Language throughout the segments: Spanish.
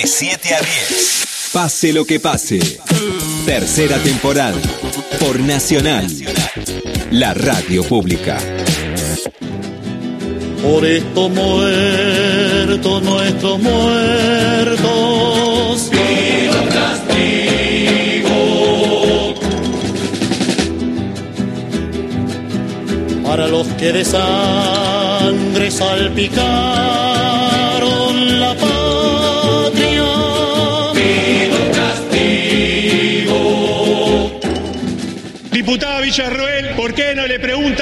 De 7 a 10. Pase lo que pase. Tercera temporada. Por Nacional. La radio pública. Por estos muertos, nuestros muertos. Viva castigo. Para los que de sangre salpicaron Diputada Villarroel, ¿por qué no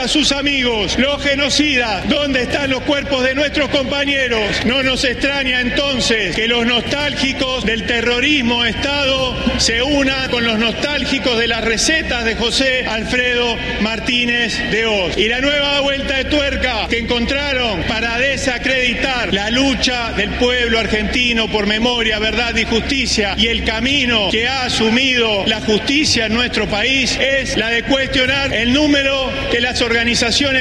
sus amigos, los genocidas, dónde están los cuerpos de nuestros compañeros? No nos extraña entonces que los nostálgicos del terrorismo Estado se unan con los nostálgicos de las recetas de José Alfredo Martínez de Oz. Y la nueva vuelta de tuerca que encontraron para desacreditar la lucha del pueblo argentino por memoria, verdad y justicia y el camino que ha asumido la justicia en nuestro país es la de cuestionar el número que las organizaciones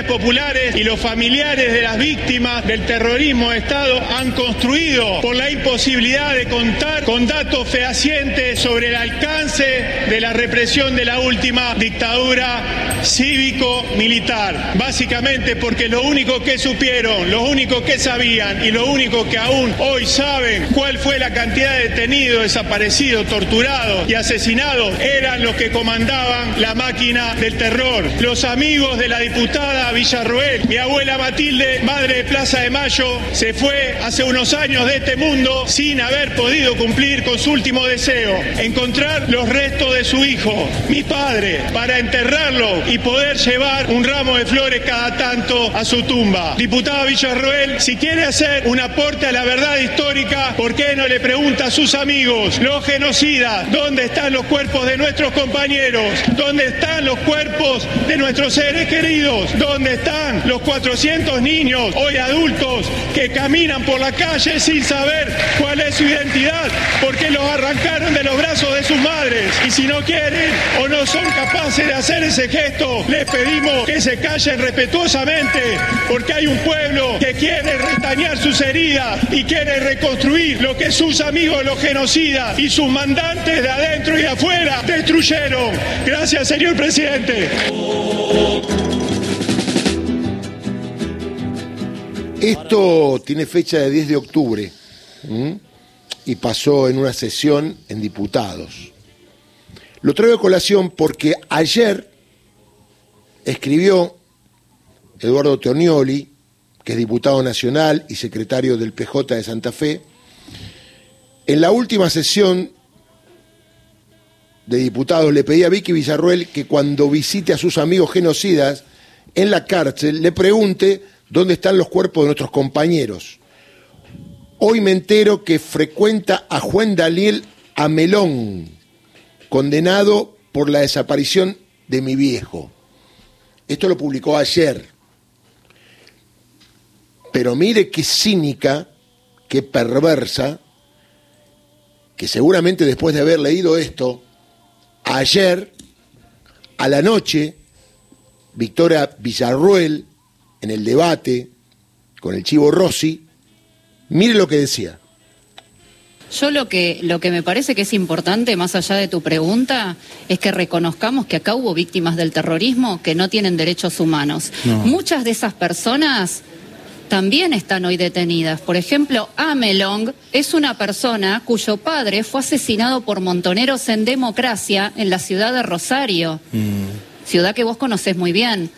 populares y los familiares de las víctimas del terrorismo de Estado han construido por la imposibilidad de contar con datos fehacientes sobre el alcance de la represión de la última dictadura cívico-militar. Básicamente porque lo único que supieron, lo único que sabían y lo único que aún hoy saben cuál fue la cantidad de detenidos, desaparecidos, torturados y asesinados eran los que comandaban la máquina del terror. Los amigos de la diputada Villarroel, mi abuela Matilde, madre de Plaza de Mayo, se fue hace unos años de este mundo sin haber podido cumplir con su último deseo, encontrar los restos de su hijo, mi padre, para enterrarlo y poder llevar un ramo de flores cada tanto a su tumba. Diputada Villarroel, si quiere hacer un aporte a la verdad histórica, ¿por qué no le pregunta a sus amigos, los genocidas, dónde están los cuerpos de nuestros compañeros? ¿Dónde están los cuerpos de nuestros seres queridos? ¿Dónde están los 400 niños, hoy adultos, que caminan por la calle sin saber cuál es su identidad? Porque los arrancaron de los brazos de sus madres. Y si no quieren o no son capaces de hacer ese gesto, les pedimos que se callen respetuosamente, porque hay un pueblo que quiere restañar sus heridas y quiere reconstruir lo que sus amigos los genocidas y sus mandantes de adentro y de afuera destruyeron. Gracias, señor presidente. Esto tiene fecha de 10 de octubre y pasó en una sesión en diputados. Lo traigo a colación porque ayer escribió Eduardo Teonioli, que es diputado nacional y secretario del PJ de Santa Fe, en la última sesión de diputados le pedí a Vicky Villarruel que cuando visite a sus amigos genocidas en la cárcel le pregunte dónde están los cuerpos de nuestros compañeros. Hoy me entero que frecuenta a Juan Daniel Amelón, condenado por la desaparición de mi viejo. Esto lo publicó ayer. Pero mire qué cínica, qué perversa, que seguramente después de haber leído esto, ayer, a la noche, Victoria Villarruel, en el debate con el Chivo Rossi, mire lo que decía. Yo lo que, lo que me parece que es importante, más allá de tu pregunta, es que reconozcamos que acá hubo víctimas del terrorismo que no tienen derechos humanos. No. Muchas de esas personas también están hoy detenidas. Por ejemplo, Amelong es una persona cuyo padre fue asesinado por montoneros en democracia en la ciudad de Rosario, ciudad que vos conocés muy bien.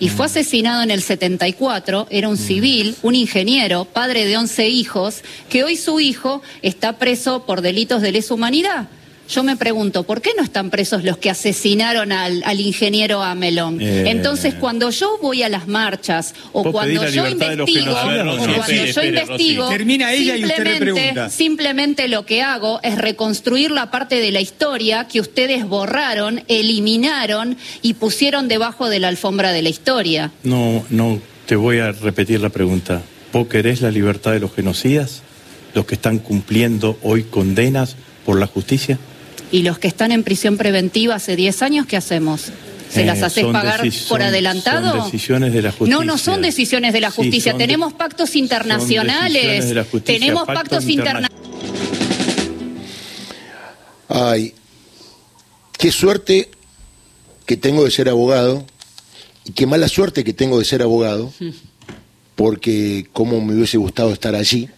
Y fue asesinado en el 74, era un civil, un ingeniero, padre de 11 hijos, que hoy su hijo está preso por delitos de lesa humanidad. Yo me pregunto, ¿por qué no están presos los que asesinaron al, al ingeniero Amelón? Eh. Entonces, cuando yo voy a las marchas o ¿Vos cuando yo investigo, genocidas, o Rosy? cuando Espere, yo espere, investigo, Rosy. Termina ella y usted le simplemente- pregunta. Simplemente lo que hago es reconstruir la parte de la historia que ustedes borraron, eliminaron y pusieron debajo de la alfombra de la historia. No, no, te voy a repetir la pregunta. ¿Vos querés la libertad de los genocidas? ¿Los que están cumpliendo hoy condenas por la justicia? Y los que están en prisión preventiva hace 10 años, ¿qué hacemos? ¿Se Eh, las haces son pagar por adelantado? Son decisiones de la justicia. No, no son decisiones de la Sí, justicia. de- Tenemos pactos son internacionales. decisiones de la justicia, Tenemos pactos pactos interna- internacionales. Ay, qué suerte que tengo de ser abogado y qué mala suerte que tengo de ser abogado, porque cómo me hubiese gustado estar allí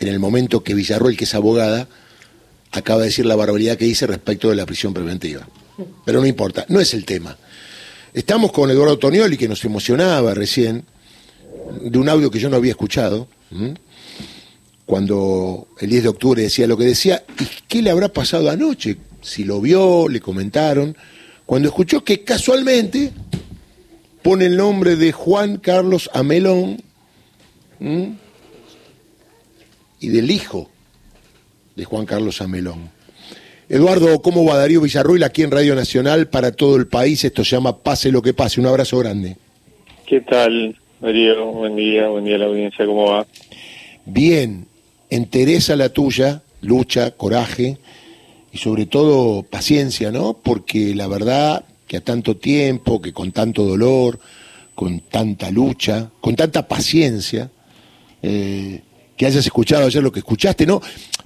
en el momento que Villarroel, que es abogada, acaba de decir la barbaridad que dice respecto de la prisión preventiva. Pero no importa, no es el tema. Estamos con Eduardo Tonioli, que nos emocionaba recién, de un audio que yo no había escuchado, cuando el 10 de octubre decía lo que decía, ¿y qué le habrá pasado anoche? Si lo vio, le comentaron, cuando escuchó que casualmente pone el nombre de Juan Carlos Amelón y del hijo de Juan Carlos Amelón. Eduardo, ¿cómo va Darío Villarruel aquí en Radio Nacional para todo el país? Esto se llama Pase lo que pase. Un abrazo grande. ¿Qué tal, Darío? Buen día, buen día a la audiencia, ¿cómo va? Bien, entereza la tuya, lucha, coraje y sobre todo paciencia, ¿no? Porque la verdad que a tanto tiempo, que con tanto dolor, con tanta lucha, con tanta paciencia, eh, que hayas escuchado ayer lo que escuchaste, ¿no?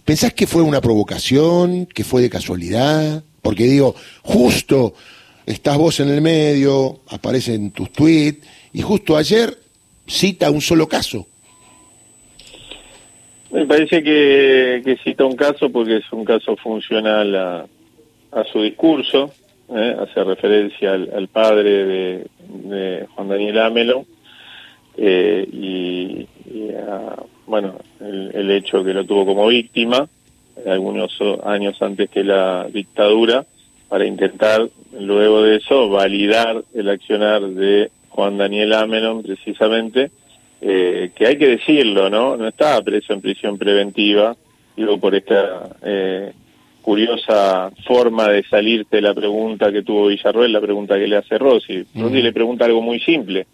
¿Pensás que fue una provocación, que fue de casualidad? Porque digo, justo estás vos en el medio, aparecen tus tweets, y justo ayer cita un solo caso. Me parece que, cita un caso porque es un caso funcional a, su discurso, ¿eh? hace referencia al, padre de, Juan Daniel Amelo eh, y a, bueno, el, el, hecho que lo tuvo como víctima algunos años antes que la dictadura para intentar luego de eso validar el accionar de Juan Daniel Amelon precisamente eh, que hay que decirlo, ¿no? No estaba preso en prisión preventiva, digo, por esta eh, curiosa forma de salirte de la pregunta que tuvo Villarroel, la pregunta que le hace Rossi. Mm. Rossi le pregunta algo muy simple.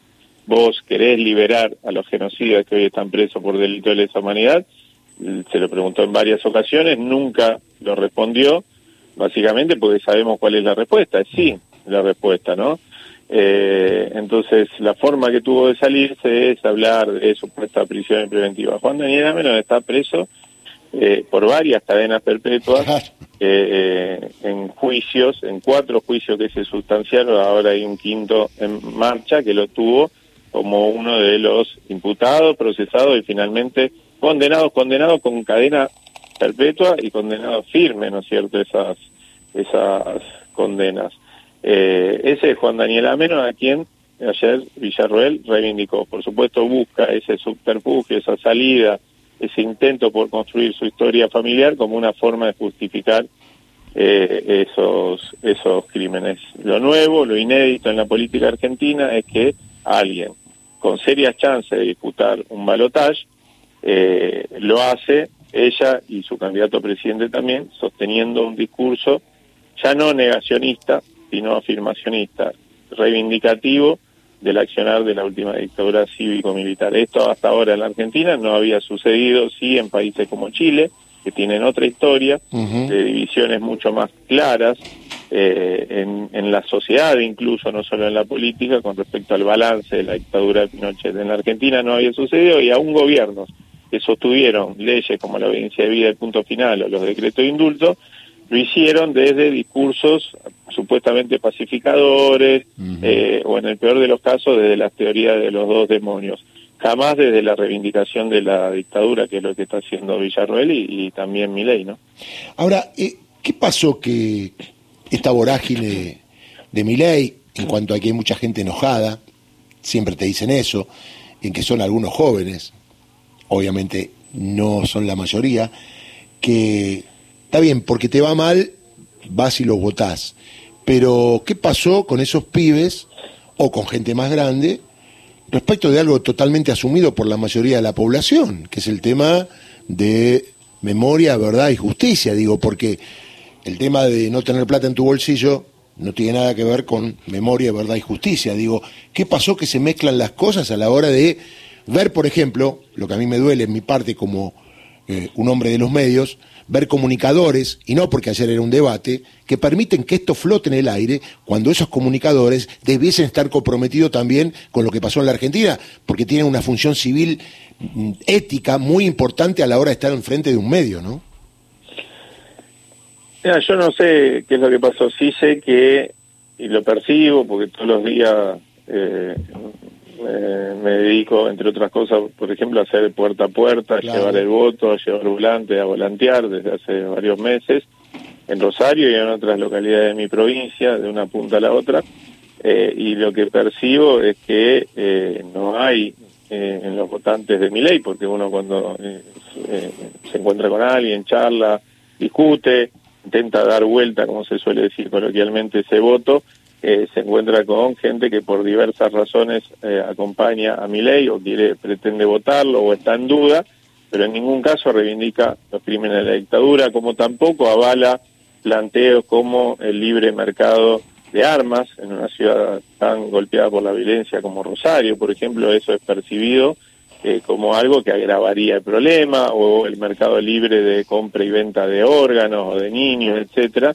¿Vos querés liberar a los genocidas que hoy están presos por delito de lesa humanidad? Se lo preguntó en varias ocasiones, nunca lo respondió, básicamente porque sabemos cuál es la respuesta. Es sí, la respuesta, ¿no? Eh, entonces, la forma que tuvo de salirse es hablar de supuesta prisión preventiva. Juan Daniel Amelón está preso eh, por varias cadenas perpetuas eh, en juicios, en cuatro juicios que se sustanciaron, ahora hay un quinto en marcha que lo tuvo como uno de los imputados, procesados y finalmente condenados, condenados con cadena perpetua y condenados firme, ¿no es cierto?, esas, esas condenas. Eh, ese es Juan Daniel Ameno, a quien ayer Villarroel reivindicó. Por supuesto, busca ese subterfugio, esa salida, ese intento por construir su historia familiar como una forma de justificar eh, esos, esos crímenes. Lo nuevo, lo inédito en la política argentina es que alguien con serias chances de disputar un balotaje eh, lo hace ella y su candidato a presidente también, sosteniendo un discurso ya no negacionista, sino afirmacionista, reivindicativo del accionar de la última dictadura cívico-militar. Esto hasta ahora en la Argentina no había sucedido, sí, en países como Chile, que tienen otra historia, uh -huh. de divisiones mucho más claras eh, en, en, la sociedad, incluso no solo en la política, con respecto al balance de la dictadura de Pinochet. En la Argentina no había sucedido y aún gobiernos que sostuvieron leyes como la audiencia de vida del punto final o los decretos de indulto, lo hicieron desde discursos supuestamente pacificadores uh -huh. eh, o en el peor de los casos desde las teorías de los dos demonios jamás desde la reivindicación de la dictadura que es lo que está haciendo Villarroel y, y también Milei, ¿no? Ahora, eh, ¿qué pasó que esta vorágine de Milei en cuanto a que hay mucha gente enojada, siempre te dicen eso, en que son algunos jóvenes, obviamente no son la mayoría, que Está bien, porque te va mal, vas y los votás. Pero, ¿qué pasó con esos pibes o con gente más grande respecto de algo totalmente asumido por la mayoría de la población, que es el tema de memoria, verdad y justicia? Digo, porque el tema de no tener plata en tu bolsillo no tiene nada que ver con memoria, verdad y justicia. Digo, ¿qué pasó que se mezclan las cosas a la hora de ver, por ejemplo, lo que a mí me duele en mi parte como eh, un hombre de los medios, ver comunicadores, y no porque ayer era un debate, que permiten que esto flote en el aire cuando esos comunicadores debiesen estar comprometidos también con lo que pasó en la Argentina, porque tienen una función civil mm, ética muy importante a la hora de estar enfrente de un medio, ¿no? Mira, yo no sé qué es lo que pasó, sí sé que, y lo percibo, porque todos los días eh, eh, me dedico, entre otras cosas, por ejemplo, a hacer puerta a puerta, a Claro. llevar el voto, a llevar volante, a volantear desde hace varios meses, en Rosario y en otras localidades de mi provincia, de una punta a la otra, eh, y lo que percibo es que eh, no hay eh, en los votantes de mi ley, porque uno cuando se encuentra con alguien, charla, discute, intenta dar vuelta, como se suele decir coloquialmente, ese voto, eh, se encuentra con gente que por diversas razones eh, acompaña a mi ley o quiere pretende votarlo o está en duda, pero en ningún caso reivindica los crímenes de la dictadura, como tampoco avala planteos como el libre mercado de armas en una ciudad tan golpeada por la violencia como Rosario, por ejemplo, eso es percibido eh, como algo que agravaría el problema, o el mercado libre de compra y venta de órganos o de niños, etcétera,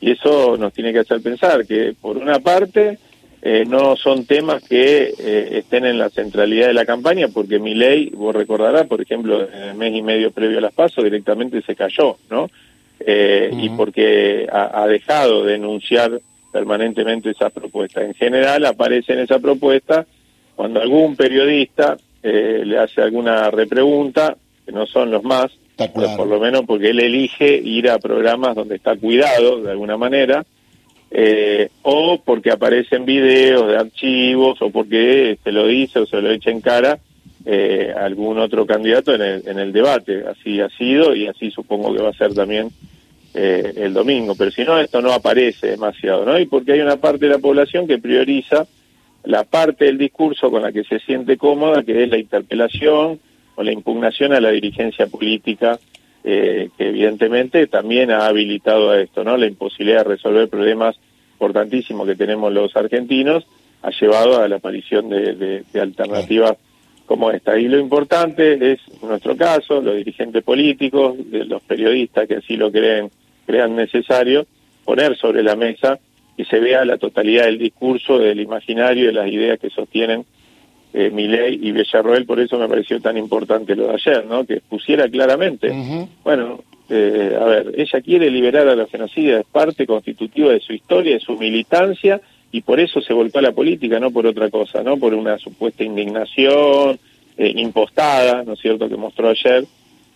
y eso nos tiene que hacer pensar que, por una parte, eh, no son temas que eh, estén en la centralidad de la campaña, porque mi ley, vos recordarás, por ejemplo, en el mes y medio previo a las pasos directamente se cayó, ¿no? Eh, Y porque ha, ha dejado de enunciar permanentemente esa propuesta. En general aparece en esa propuesta cuando algún periodista eh, le hace alguna repregunta, que no son los más, pero por lo menos porque él elige ir a programas donde está cuidado de alguna manera, eh, o porque aparecen videos de archivos, o porque se lo dice o se lo echa en cara eh, algún otro candidato en el, en el debate. Así ha sido y así supongo que va a ser también eh, el domingo. Pero si no, esto no aparece demasiado, ¿no? Y porque hay una parte de la población que prioriza la parte del discurso con la que se siente cómoda, que es la interpelación o la impugnación a la dirigencia política, eh, que evidentemente también ha habilitado a esto, ¿no? La imposibilidad de resolver problemas importantísimos que tenemos los argentinos ha llevado a la aparición de, de- alternativas como esta. Y lo importante es, en nuestro caso, los dirigentes políticos, los periodistas que así lo creen, crean necesario, poner sobre la mesa y se vea la totalidad del discurso, del imaginario, de las ideas que sostienen eh, Milei y Villarroel, por eso me pareció tan importante lo de ayer, ¿no? Que pusiera claramente, bueno, eh, a ver, ella quiere liberar a los genocidas, es parte constitutiva de su historia, de su militancia, y por eso se volcó a la política, no por otra cosa, no por una supuesta indignación eh, impostada, ¿no es cierto?, que mostró ayer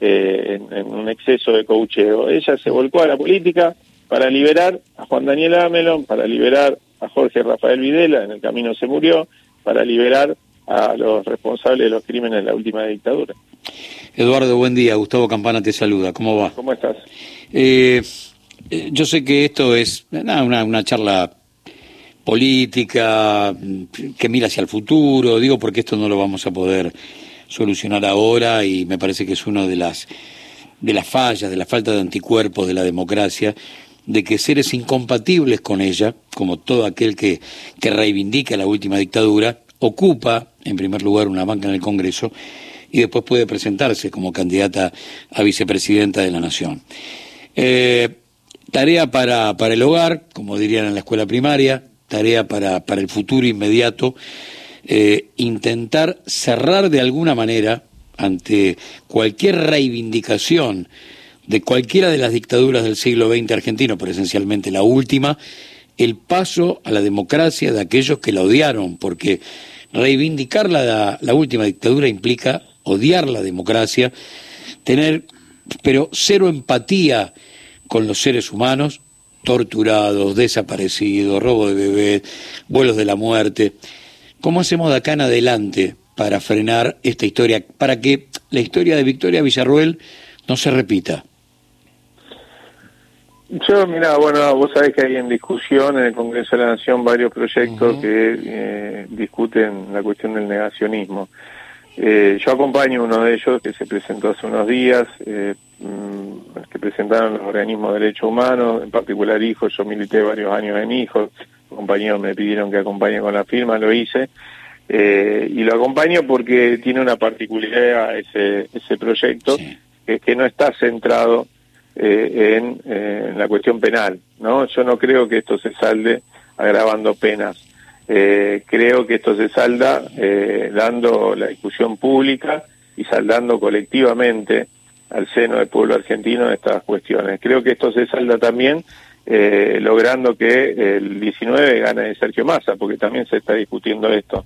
eh, en, en un exceso de coacheo. Ella se volcó a la política para liberar a Juan Daniel Amelon, para liberar a Jorge Rafael Videla, en el camino se murió, para liberar a los responsables de los crímenes de la última dictadura. Eduardo, buen día. Gustavo Campana te saluda. ¿Cómo va? ¿Cómo estás? Eh, eh, yo sé que esto es nada, una, una charla política mm, que mira hacia el futuro, digo porque esto no lo vamos a poder solucionar ahora y me parece que es una de las de las fallas, de la falta de anticuerpos de la democracia, de que seres incompatibles con ella, como todo aquel que, que reivindica la última dictadura, ocupa, en primer lugar, una banca en el Congreso y después puede presentarse como candidata a vicepresidenta de la Nación. Eh, tarea para, para el hogar, como dirían en la escuela primaria, tarea para, para el futuro inmediato, eh, intentar cerrar de alguna manera ante cualquier reivindicación de cualquiera de las dictaduras del siglo XX argentino, pero esencialmente la última, el paso a la democracia de aquellos que la odiaron, porque reivindicar la, la última dictadura implica odiar la democracia, tener, pero cero empatía con los seres humanos, torturados, desaparecidos, robo de bebés, vuelos de la muerte. ¿Cómo hacemos de acá en adelante para frenar esta historia, para que la historia de Victoria Villarruel no se repita? Yo, mira, bueno, vos sabés que hay en discusión en el Congreso de la Nación varios proyectos que eh, discuten la cuestión del negacionismo. Eh, yo acompaño uno de ellos que se presentó hace unos días, eh, mm, que presentaron los organismos de derechos humanos, en particular hijos, yo milité varios años en hijos, compañeros me pidieron que acompañe con la firma, lo hice, eh, y lo acompaño porque tiene una particularidad ese, ese proyecto, Sí. que es que no está centrado eh, en, eh, en la cuestión penal, ¿no? Yo no creo que esto se salde agravando penas. Eh, creo que esto se salda eh, dando la discusión pública y saldando colectivamente al seno del pueblo argentino en estas cuestiones. Creo que esto se salda también eh, logrando que el 19 gane Sergio Massa, porque también se está discutiendo esto.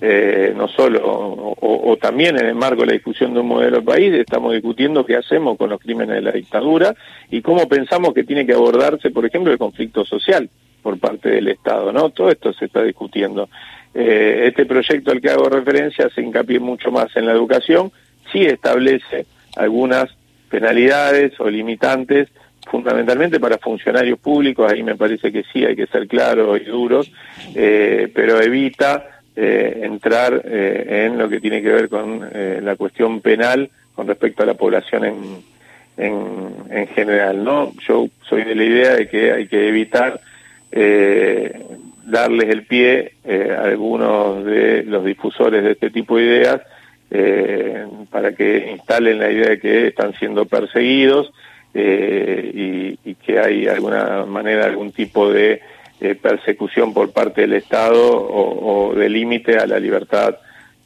eh, no solo, o, o, también en el marco de la discusión de un modelo de país, estamos discutiendo qué hacemos con los crímenes de la dictadura y cómo pensamos que tiene que abordarse, por ejemplo, el conflicto social por parte del Estado, ¿no? Todo esto se está discutiendo. Eh, este proyecto al que hago referencia se hincapié mucho más en la educación, sí establece algunas penalidades o limitantes fundamentalmente para funcionarios públicos, ahí me parece que sí hay que ser claros y duros, eh, pero evita eh, entrar eh, en lo que tiene que ver con eh, la cuestión penal con respecto a la población en, en, en, general. no Yo soy de la idea de que hay que evitar darles el pie a algunos de los difusores de este tipo de ideas para que instalen la idea de que están siendo perseguidos eh, y, y, que hay alguna manera, algún tipo de eh, persecución por parte del Estado o, o de límite a la libertad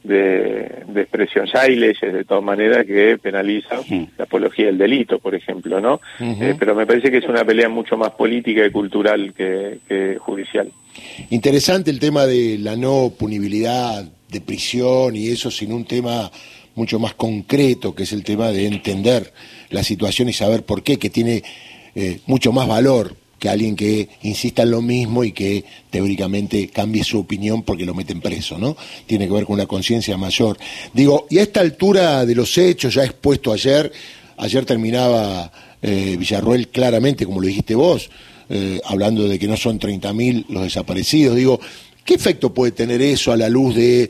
de, de, expresión. Ya hay leyes de todas maneras que penalizan sí. la apología del delito, por ejemplo, ¿no? Uh -huh. eh, pero me parece que es una pelea mucho más política y cultural que, que judicial. Interesante el tema de la no punibilidad de prisión y eso sin un tema mucho más concreto, que es el tema de entender la situación y saber por qué, que tiene eh, mucho más valor que alguien que insista en lo mismo y que teóricamente cambie su opinión porque lo meten preso, ¿no? Tiene que ver con una conciencia mayor. Digo, y a esta altura de los hechos, ya expuesto ayer, ayer terminaba eh, Villarruel claramente, como lo dijiste vos, eh, hablando de que no son 30.000 los desaparecidos. Digo, ¿qué efecto puede tener eso a la luz de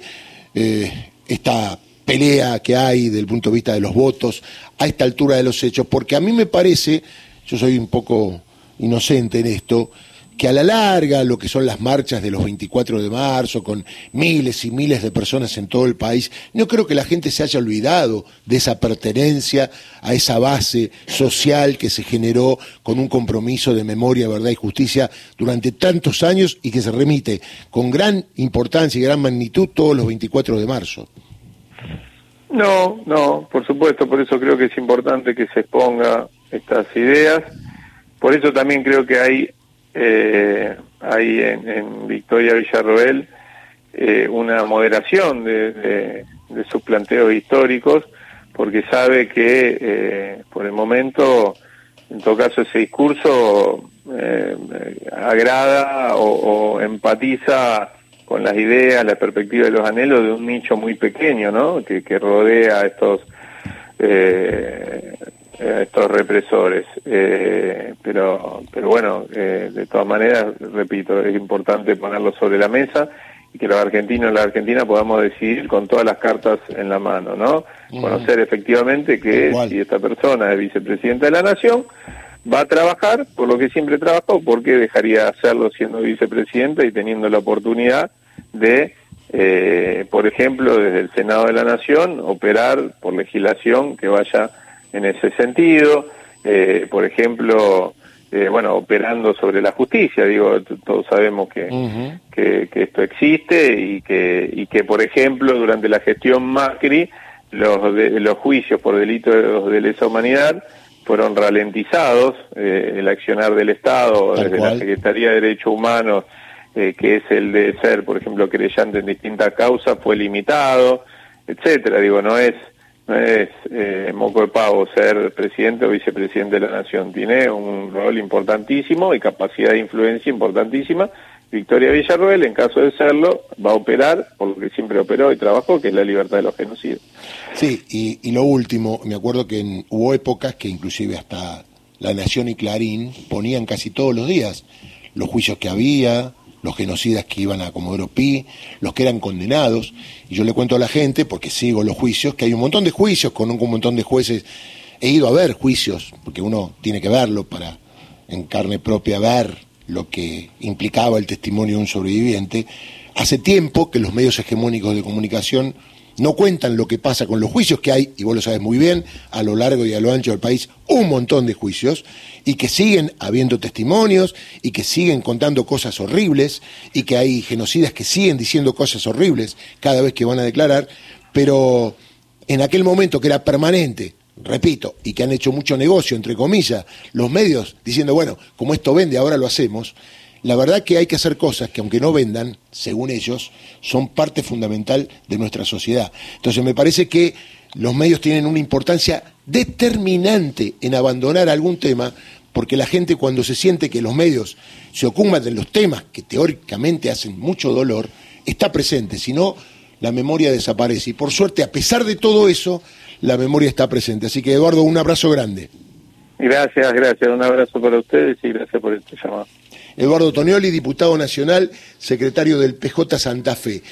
eh, esta pelea que hay desde el punto de vista de los votos a esta altura de los hechos, porque a mí me parece, yo soy un poco inocente en esto, que a la larga lo que son las marchas de los 24 de marzo, con miles y miles de personas en todo el país, no creo que la gente se haya olvidado de esa pertenencia a esa base social que se generó con un compromiso de memoria, verdad y justicia durante tantos años y que se remite con gran importancia y gran magnitud todos los 24 de marzo. No, no, por supuesto, por eso creo que es importante que se exponga estas ideas. Por eso también creo que hay, eh, hay en, en, Victoria Villarroel eh, una moderación de, de, de, sus planteos históricos, porque sabe que eh, por el momento, en todo caso, ese discurso eh, agrada o, o empatiza con las ideas, la perspectiva de los anhelos de un nicho muy pequeño, ¿no? Que, que rodea a estos eh, a estos represores. Eh, pero, pero bueno, eh, de todas maneras, repito, es importante ponerlo sobre la mesa y que los argentinos y la Argentina podamos decidir con todas las cartas en la mano, ¿no? Uh -huh. Conocer efectivamente que Igual. si esta persona es vicepresidenta de la Nación, va a trabajar por lo que siempre trabajó, porque dejaría de hacerlo siendo vicepresidenta y teniendo la oportunidad de, eh, por ejemplo, desde el Senado de la Nación, operar por legislación que vaya en ese sentido, eh, por ejemplo, eh, bueno, operando sobre la justicia, digo, todos sabemos que, uh -huh. que, que, esto existe y que, y que, por ejemplo, durante la gestión Macri, los, de, los juicios por delitos de lesa humanidad fueron ralentizados, eh, el accionar del Estado, Tal desde cual. la Secretaría de Derechos Humanos, eh, que es el de ser, por ejemplo, creyente en distintas causas, fue limitado, etcétera. Digo, no es no es eh, moco de pavo ser presidente o vicepresidente de la nación, tiene un rol importantísimo y capacidad de influencia importantísima. Victoria Villarroel, en caso de serlo, va a operar por lo que siempre operó y trabajó, que es la libertad de los genocidios. Sí, y, y lo último, me acuerdo que en, hubo épocas que inclusive hasta La Nación y Clarín ponían casi todos los días los juicios que había, los genocidas que iban a Comodoro Pi, los que eran condenados. Y yo le cuento a la gente, porque sigo los juicios, que hay un montón de juicios con un, montón de jueces. He ido a ver juicios, porque uno tiene que verlo para en carne propia ver lo que implicaba el testimonio de un sobreviviente. Hace tiempo que los medios hegemónicos de comunicación no cuentan lo que pasa con los juicios que hay, y vos lo sabes muy bien, a lo largo y a lo ancho del país, un montón de juicios, y que siguen habiendo testimonios, y que siguen contando cosas horribles, y que hay genocidas que siguen diciendo cosas horribles cada vez que van a declarar, pero en aquel momento que era permanente, repito, y que han hecho mucho negocio, entre comillas, los medios, diciendo, bueno, como esto vende, ahora lo hacemos, la verdad que hay que hacer cosas que aunque no vendan, según ellos, son parte fundamental de nuestra sociedad. Entonces me parece que los medios tienen una importancia determinante en abandonar algún tema, porque la gente cuando se siente que los medios se ocupan de los temas que teóricamente hacen mucho dolor, está presente, si no, la memoria desaparece. Y por suerte, a pesar de todo eso, la memoria está presente. Así que Eduardo, un abrazo grande. Gracias, gracias. Un abrazo para ustedes y gracias por este llamado. Eduardo Tonioli, diputado nacional, secretario del PJ Santa Fe.